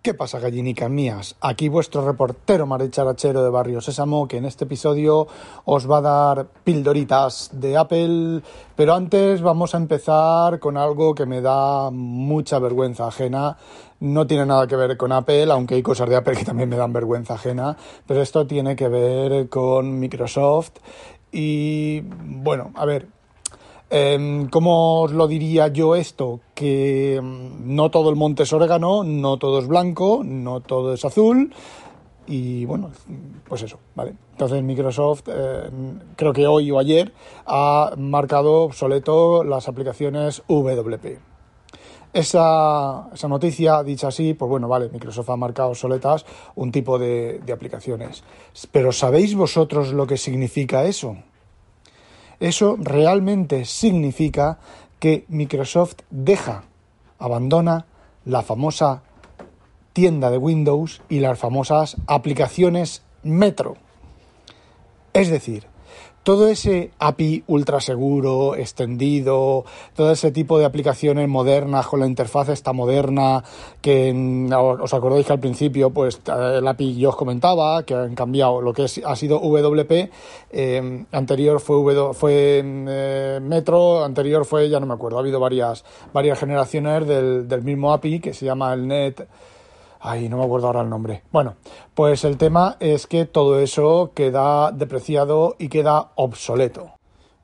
¿Qué pasa, gallinicas mías? Aquí vuestro reportero maricharachero de Barrio Sésamo, que en este episodio os va a dar pildoritas de Apple, pero antes vamos a empezar con algo que me da mucha vergüenza ajena. No tiene nada que ver con Apple, aunque hay cosas de Apple que también me dan vergüenza ajena, pero esto tiene que ver con Microsoft y, bueno, a ver, ¿Cómo os lo diría yo esto? Que em, no todo el monte es orégano, no todo es blanco, no todo es azul. Y bueno, pues eso, ¿vale? Entonces Microsoft, eh, creo que hoy o ayer, ha marcado obsoleto las aplicaciones WP. Esa, esa, noticia, dicha así, pues bueno, vale, Microsoft ha marcado obsoletas un tipo de aplicaciones. Pero ¿sabéis vosotros lo que significa eso? Eso realmente significa que Microsoft deja, abandona la famosa tienda de Windows y las famosas aplicaciones Metro. Es decir, todo ese API ultra seguro, extendido, todo ese tipo de aplicaciones modernas con la interfaz esta moderna, que os acordáis que al principio, pues el API yo os comentaba, que han cambiado lo que ha sido WP, eh, anterior fue, fue eh, Metro, anterior fue, ya no me acuerdo, ha habido varias, varias generaciones del, del mismo API que se llama el Net Ay, no me acuerdo ahora el nombre. Bueno, pues el tema es que todo eso queda depreciado y queda obsoleto.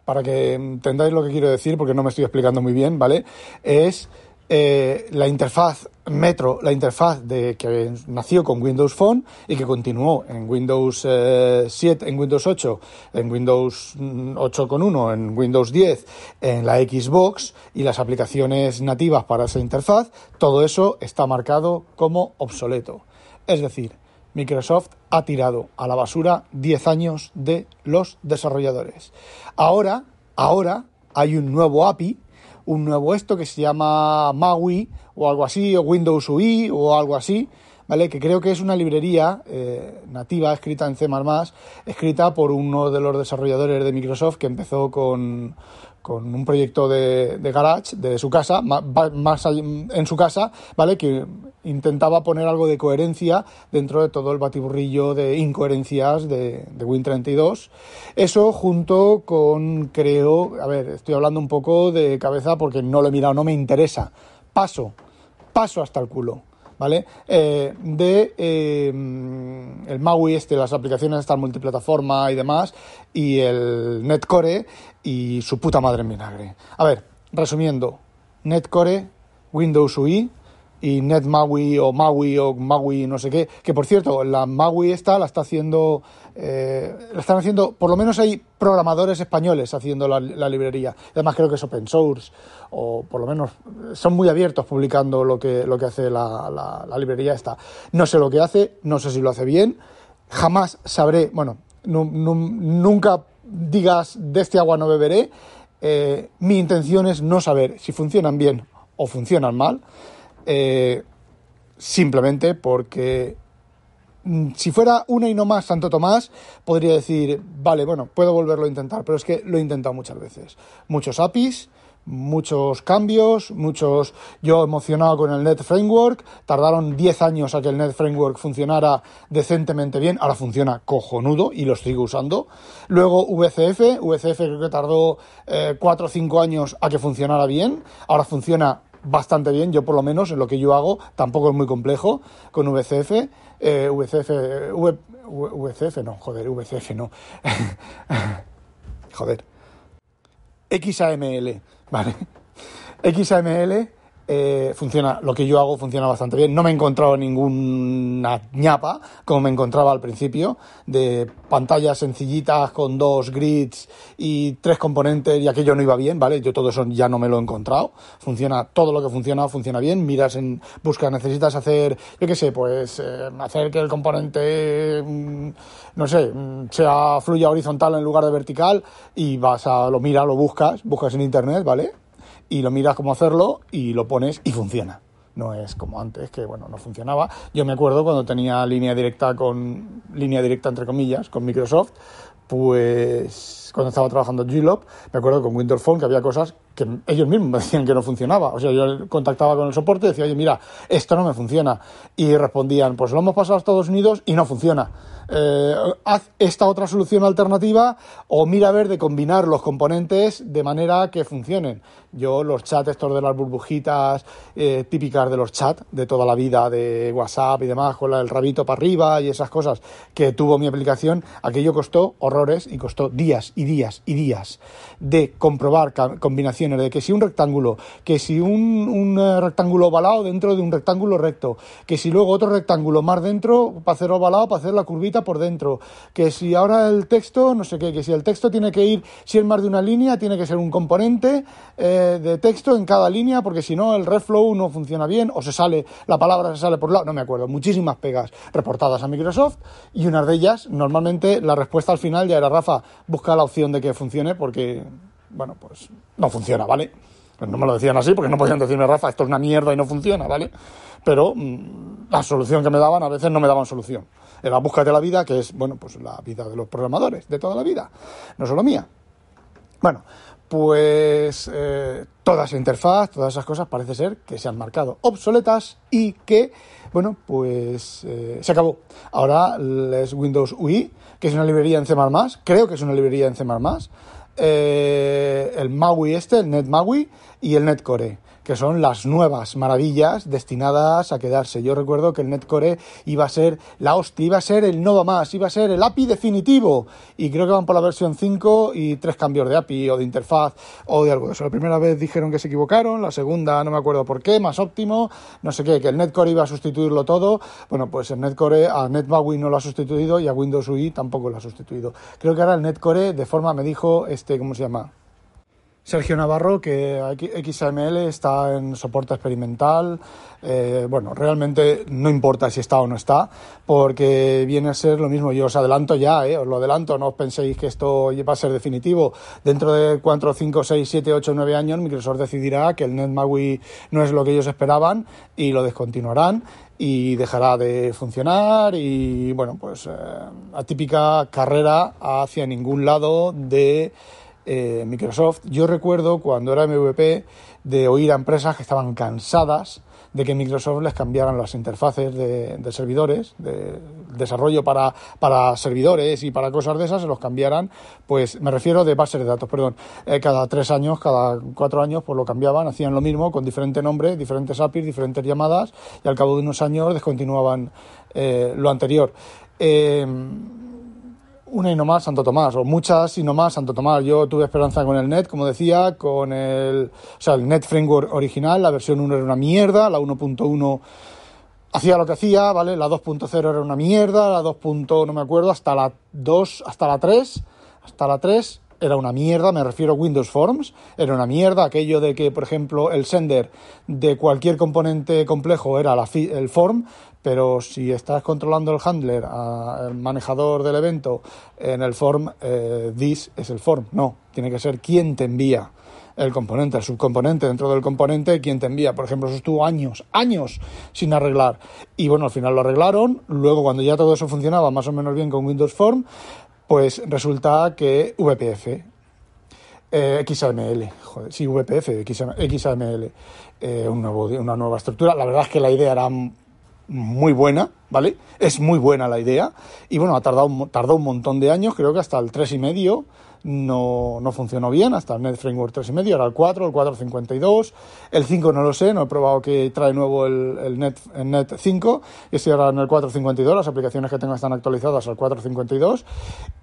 Para que entendáis lo que quiero decir, porque no me estoy explicando muy bien, ¿vale? Es eh, la interfaz Metro, la interfaz de que nació con Windows Phone y que continuó en Windows 7, eh, en Windows 8, en Windows 8.1, en Windows 10, en la Xbox y las aplicaciones nativas para esa interfaz, todo eso está marcado como obsoleto. Es decir, Microsoft ha tirado a la basura 10 años de los desarrolladores. Ahora, ahora hay un nuevo API un nuevo esto que se llama MAUI o algo así, o Windows UI o algo así, ¿vale? Que creo que es una librería eh, nativa escrita en C++, escrita por uno de los desarrolladores de Microsoft que empezó con, con un proyecto de, garage de su casa, más, en su casa, ¿vale? Que intentaba poner algo de coherencia dentro de todo el batiburrillo de incoherencias de, de Win32. Eso junto con, creo, a ver, estoy hablando un poco de cabeza porque no lo he mirado, no me interesa. Paso, paso hasta el culo. ¿Vale? Eh, de eh, el MAUI, este, las aplicaciones estas multiplataforma y demás, y el Netcore y su puta madre en vinagre. A ver, resumiendo, Netcore, Windows UI, y NetMaui o Maui o Maui no sé qué, que por cierto, la Maui esta la está haciendo, eh, la están haciendo, por lo menos hay programadores españoles haciendo la, librería. Además creo que es open source, o por lo menos son muy abiertos publicando lo que, lo que hace la, la, librería esta. No sé lo que hace, no sé si lo hace bien, jamás sabré, bueno, nunca digas de este agua no beberé, eh, mi intención es no saber si funcionan bien o funcionan mal. Eh, simplemente porque mm, si fuera una y no más Santo Tomás, podría decir, vale, bueno, puedo volverlo a intentar, pero es que lo he intentado muchas veces. Muchos APIs, muchos cambios, muchos... Yo emocionado con el Net Framework, tardaron 10 años a que el Net Framework funcionara decentemente bien, ahora funciona cojonudo y lo sigo usando. Luego VCF, VCF creo que tardó 4 eh, o 5 años a que funcionara bien, ahora funciona bastante bien, yo por lo menos en lo que yo hago, tampoco es muy complejo con VCF, eh, VCF, VCF no, joder, VCF no, joder, XAML, ¿vale? XAML eh, funciona, lo que yo hago funciona bastante bien. No me he encontrado ninguna ñapa, como me encontraba al principio, de pantallas sencillitas con dos grids y tres componentes y aquello no iba bien, ¿vale? Yo todo eso ya no me lo he encontrado. Funciona, todo lo que funciona, funciona bien. Miras en, busca, necesitas hacer, yo qué sé, pues eh, hacer que el componente, mm, no sé, mm, sea fluya horizontal en lugar de vertical y vas a, lo mira, lo buscas, buscas en internet, ¿vale? Y lo miras cómo hacerlo y lo pones y funciona. No es como antes, que bueno, no funcionaba. Yo me acuerdo cuando tenía línea directa con, línea directa entre comillas, con Microsoft, pues cuando estaba trabajando en me acuerdo con Windows Phone que había cosas que ellos mismos me decían que no funcionaba. O sea, yo contactaba con el soporte y decía, oye, mira, esto no me funciona. Y respondían, pues lo hemos pasado a Estados Unidos y no funciona. Eh, haz esta otra solución alternativa o mira a ver de combinar los componentes de manera que funcionen. Yo los chats estos de las burbujitas eh, típicas de los chats de toda la vida, de WhatsApp y demás, con el rabito para arriba y esas cosas que tuvo mi aplicación, aquello costó horrores y costó días y días y días de comprobar combinaciones de que si un rectángulo, que si un, un eh, rectángulo ovalado dentro de un rectángulo recto, que si luego otro rectángulo más dentro para hacer ovalado, para hacer la curvita por dentro, que si ahora el texto, no sé qué, que si el texto tiene que ir, si es más de una línea, tiene que ser un componente. Eh, de, texto en cada línea, porque si no el reflow no funciona bien o se sale, la palabra se sale por lado, no me acuerdo. Muchísimas pegas reportadas a Microsoft y una de ellas, normalmente la respuesta al final ya era, Rafa, busca la opción de que funcione porque, bueno, pues no funciona, ¿vale? Pues no me lo decían así porque no podían decirme, Rafa, esto es una mierda y no funciona, ¿vale? Pero mm, la solución que me daban a veces no me daban solución. Era búscate la vida, que es, bueno, pues la vida de los programadores, de toda la vida, no solo mía. Bueno, pues eh, toda esa interfaz, todas esas cosas parece ser que se han marcado obsoletas y que, bueno, pues eh, se acabó. Ahora es Windows UI, que es una librería en C++, creo que es una librería en C++, eh, el MAUI este, el NetMAUI y el NetCore que son las nuevas maravillas destinadas a quedarse. Yo recuerdo que el Netcore iba a ser la hostia, iba a ser el no más, iba a ser el API definitivo. Y creo que van por la versión 5 y tres cambios de API o de interfaz o de algo de eso. La primera vez dijeron que se equivocaron, la segunda no me acuerdo por qué, más óptimo, no sé qué, que el Netcore iba a sustituirlo todo. Bueno, pues el Netcore a NetMAUI no lo ha sustituido y a Windows UI tampoco lo ha sustituido. Creo que ahora el Netcore de forma, me dijo, este, ¿cómo se llama? Sergio Navarro, que XAML está en soporte experimental. Eh, bueno, realmente no importa si está o no está, porque viene a ser lo mismo. Yo os adelanto ya, eh, os lo adelanto, no os penséis que esto va a ser definitivo. Dentro de 4, 5, 6, 7, 8, 9 años, Microsoft decidirá que el NetMAUI no es lo que ellos esperaban y lo descontinuarán y dejará de funcionar y, bueno, pues eh, la típica carrera hacia ningún lado de eh, Microsoft. Yo recuerdo cuando era MVP de oír a empresas que estaban cansadas de que Microsoft les cambiaran las interfaces de, servidores, de desarrollo para, servidores y para cosas de esas, se los cambiaran, pues me refiero de bases de datos, perdón, eh, cada tres años, cada cuatro años, pues lo cambiaban, hacían lo mismo con diferente nombre, diferentes APIs, diferentes llamadas y al cabo de unos años descontinuaban eh, lo anterior una y no más Santo Tomás, o muchas y no más Santo Tomás. Yo tuve esperanza con el NET, como decía, con el, o sea, el NET Framework original, la versión 1 era una mierda, la 1.1 hacía lo que hacía, ¿vale? La 2.0 era una mierda, la 2. no me acuerdo, hasta la 2, hasta la 3, hasta la 3 era una mierda, me refiero a Windows Forms, era una mierda aquello de que, por ejemplo, el sender de cualquier componente complejo era la el form, pero si estás controlando el handler, el manejador del evento, en el form, eh, this es el form. No, tiene que ser quien te envía el componente, el subcomponente dentro del componente, quien te envía. Por ejemplo, eso estuvo años, años sin arreglar. Y bueno, al final lo arreglaron. Luego, cuando ya todo eso funcionaba más o menos bien con Windows Form, pues resulta que VPF, eh, XAML, joder, sí, VPF, XAML, eh, una nueva estructura. La verdad es que la idea era muy buena, ¿vale? Es muy buena la idea y bueno, ha tardado, tardó un montón de años, creo que hasta el 3,5 no, no funcionó bien, hasta el Net Framework 3,5, ahora el 4, el 4.52, el 5 no lo sé, no he probado que trae nuevo el, el, Net, el Net 5, y estoy ahora en el 4.52, las aplicaciones que tengo están actualizadas al 4.52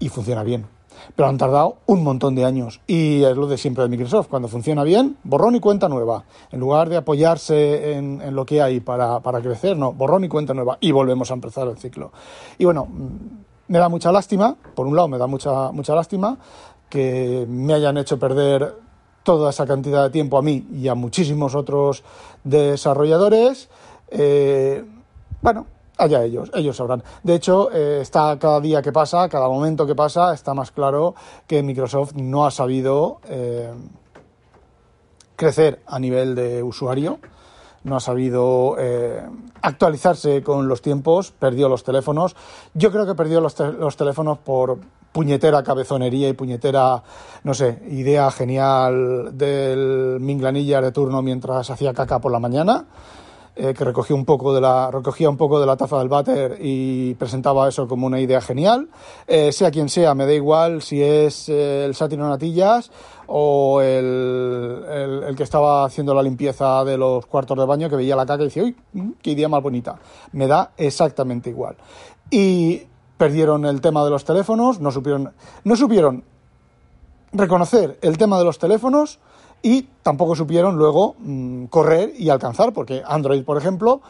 y funciona bien. Pero han tardado un montón de años y es lo de siempre de Microsoft, cuando funciona bien, borrón y cuenta nueva. En lugar de apoyarse en, lo que hay para, para crecer, no, borrón y cuenta nueva y volvemos a empezar el ciclo. Y bueno, me da mucha lástima, por un lado me da mucha, mucha lástima, que me hayan hecho perder toda esa cantidad de tiempo a mí y a muchísimos otros desarrolladores. Eh, bueno, allá ellos, ellos sabrán. De hecho, eh, está cada día que pasa, cada momento que pasa, está más claro que Microsoft no ha sabido eh, crecer a nivel de usuario, no ha sabido eh, actualizarse con los tiempos, perdió los teléfonos. Yo creo que perdió los, los teléfonos por puñetera cabezonería y puñetera, no sé, idea genial del Minglanilla de turno mientras hacía caca por la mañana. Eh, que recogía un poco de la recogía un poco de la taza del váter y presentaba eso como una idea genial. Eh, sea quien sea me da igual si es eh, el Satiro Natillas o el, el, que estaba haciendo la limpieza de los cuartos de baño que veía la caca y decía uy qué idea más bonita me da exactamente igual. Y perdieron el tema de los teléfonos no supieron no supieron reconocer el tema de los teléfonos y tampoco supieron luego mmm, correr y alcanzar, porque Android, por ejemplo,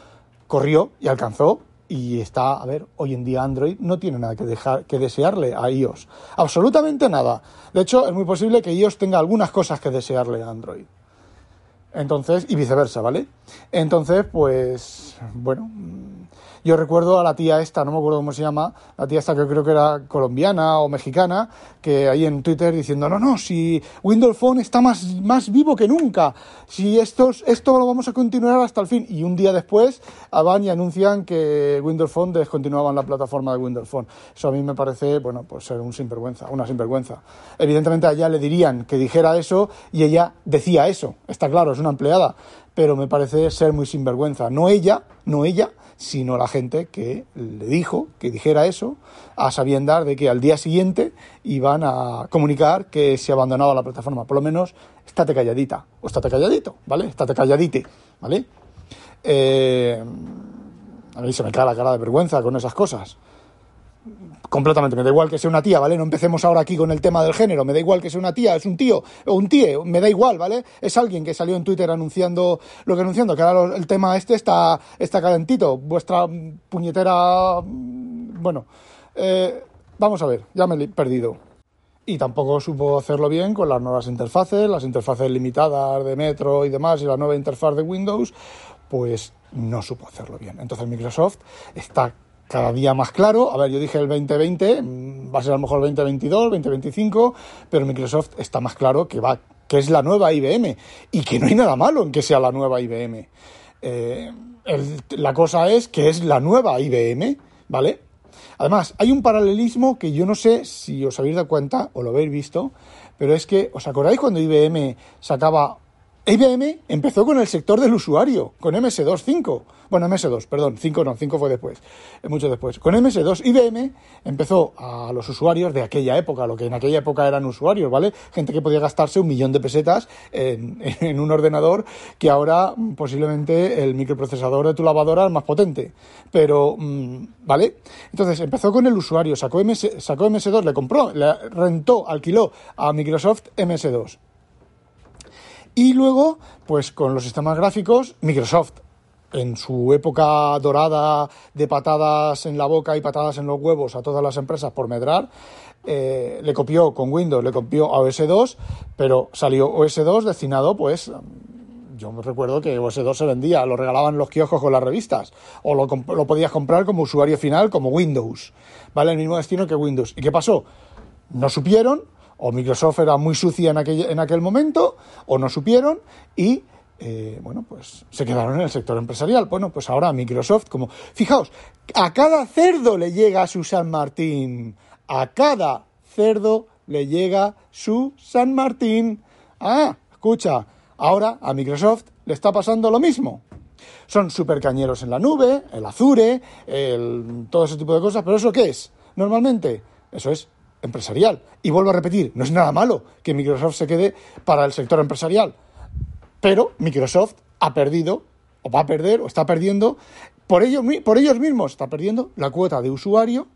corrió y alcanzó y está, a ver, hoy en día Android no tiene nada que, dejar, que desearle a iOS, absolutamente nada. De hecho, es muy posible que iOS tenga algunas cosas que desearle a Android. Entonces, y viceversa, ¿vale? Entonces, pues, bueno, yo recuerdo a la tía esta, no me acuerdo cómo se llama, la tía esta que creo que era colombiana o mexicana, que ahí en Twitter diciendo, no, no, si Windows Phone está más, más vivo que nunca, si estos, esto lo vamos a continuar hasta el fin. Y un día después van y anuncian que Windows Phone descontinuaban la plataforma de Windows Phone. Eso a mí me parece, bueno, pues ser un sinvergüenza, una sinvergüenza. Evidentemente a ella le dirían que dijera eso y ella decía eso, está claro, es una empleada, pero me parece ser muy sinvergüenza. No ella, no ella, sino la gente que le dijo que dijera eso a sabiendas de que al día siguiente iban a comunicar que se abandonaba la plataforma. Por lo menos, estate calladita o estate calladito, ¿vale? Estate calladite, ¿vale? Eh, a mí se me cae la cara de vergüenza con esas cosas completamente. Me da igual que sea una tía, ¿vale? No empecemos ahora aquí con el tema del género. Me da igual que sea una tía, es un tío o un tío, me da igual, ¿vale? Es alguien que salió en Twitter anunciando lo que anunciando, que ahora el tema este está, está calentito. Vuestra puñetera. Bueno, eh, vamos a ver, ya me he perdido. Y tampoco supo hacerlo bien con las nuevas interfaces, las interfaces limitadas de Metro y demás, y la nueva interfaz de Windows, pues no supo hacerlo bien. Entonces Microsoft está cada día más claro. A ver, yo dije el 2020, va a ser a lo mejor el 2022, 2025, pero Microsoft está más claro que va, que es la nueva IBM y que no hay nada malo en que sea la nueva IBM. Eh, la cosa es que es la nueva IBM, ¿vale? Además, hay un paralelismo que yo no sé si os habéis dado cuenta o lo habéis visto, pero es que, ¿os acordáis cuando IBM sacaba IBM empezó con el sector del usuario, con MS2 5. Bueno, MS2, perdón, 5 no, 5 fue después, mucho después. Con MS2, IBM empezó a los usuarios de aquella época, lo que en aquella época eran usuarios, ¿vale? Gente que podía gastarse un millón de pesetas en, un ordenador que ahora posiblemente el microprocesador de tu lavadora es más potente. Pero, ¿vale? Entonces empezó con el usuario, sacó, MS, sacó MS2, le compró, le rentó, alquiló a Microsoft MS2. Y luego, pues con los sistemas gráficos, Microsoft, en su época dorada de patadas en la boca y patadas en los huevos a todas las empresas por medrar, eh, le copió con Windows, le copió a OS2, pero salió OS2 destinado, pues, yo me recuerdo que OS2 se vendía, lo regalaban los kioscos con las revistas, o lo, lo podías comprar como usuario final, como Windows, ¿vale? El mismo destino que Windows. ¿Y qué pasó? No supieron, o Microsoft era muy sucia en aquel, en aquel momento, o no supieron, y eh, bueno, pues se quedaron en el sector empresarial. Bueno, pues ahora Microsoft, como, fijaos, a cada cerdo le llega su San Martín, a cada cerdo le llega su San Martín. Ah, escucha, ahora a Microsoft le está pasando lo mismo. Son súper cañeros en la nube, el Azure, todo ese tipo de cosas, pero ¿eso qué es? Normalmente, eso es empresarial. Y vuelvo a repetir, no es nada malo que Microsoft se quede para el sector empresarial, pero Microsoft ha perdido, o va a perder, o está perdiendo, por ellos, por ellos mismos, está perdiendo la cuota de usuario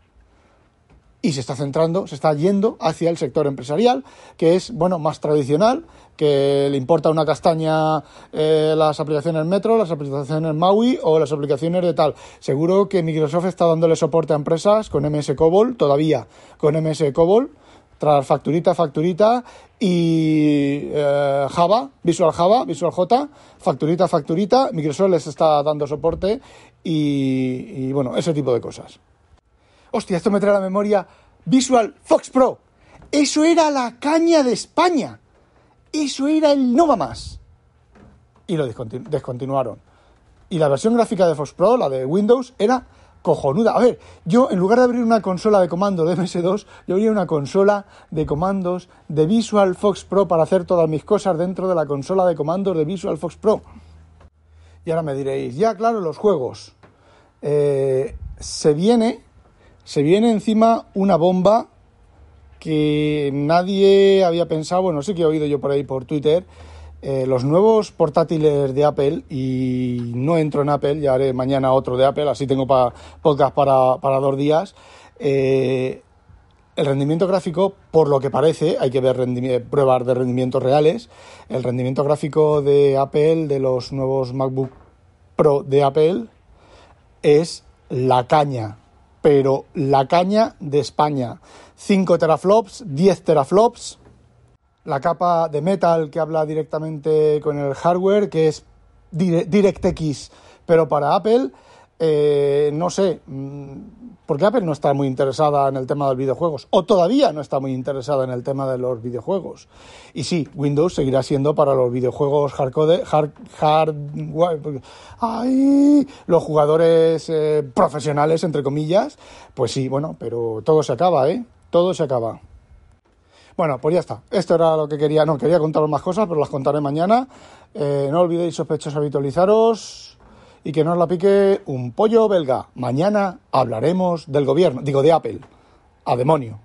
y se está centrando, se está yendo hacia el sector empresarial, que es bueno más tradicional, que le importa una castaña eh, las aplicaciones Metro, las aplicaciones Maui o las aplicaciones de tal. Seguro que Microsoft está dándole soporte a empresas con MS COBOL, todavía con MS COBOL, tras facturita, facturita y eh, Java, Visual Java, Visual J, facturita, facturita. Microsoft les está dando soporte y, y bueno, ese tipo de cosas. Hostia, esto me trae a la memoria Visual Fox Pro. Eso era la caña de España. Eso era el no va más. Y lo descontinuaron. Y la versión gráfica de Fox Pro, la de Windows, era cojonuda. A ver, yo en lugar de abrir una consola de comando de MS2, yo abría una consola de comandos de Visual Fox Pro para hacer todas mis cosas dentro de la consola de comandos de Visual Fox Pro. Y ahora me diréis, ya claro, los juegos. Eh, se viene se viene encima una bomba que nadie había pensado, bueno, sí que he oído yo por ahí por Twitter, eh, los nuevos portátiles de Apple, y no entro en Apple, ya haré mañana otro de Apple, así tengo para podcast para, dos días. Eh, el rendimiento gráfico, por lo que parece, hay que ver pruebas de rendimientos reales. El rendimiento gráfico de Apple, de los nuevos MacBook Pro de Apple, es la caña pero la caña de España. 5 teraflops, 10 teraflops. La capa de metal que habla directamente con el hardware, que es DirectX, pero para Apple, eh, no sé, mm, porque Apple no está muy interesada en el tema de los videojuegos, o todavía no está muy interesada en el tema de los videojuegos. Y sí, Windows seguirá siendo para los videojuegos hardcore, hard, hard, ay, los jugadores eh, profesionales, entre comillas, pues sí, bueno, pero todo se acaba, ¿eh? Todo se acaba. Bueno, pues ya está. Esto era lo que quería. No, quería contaros más cosas, pero las contaré mañana. Eh, no olvidéis, sospechosos, habitualizaros y que nos la pique un pollo belga. Mañana hablaremos del gobierno, digo de Apple. A demonio.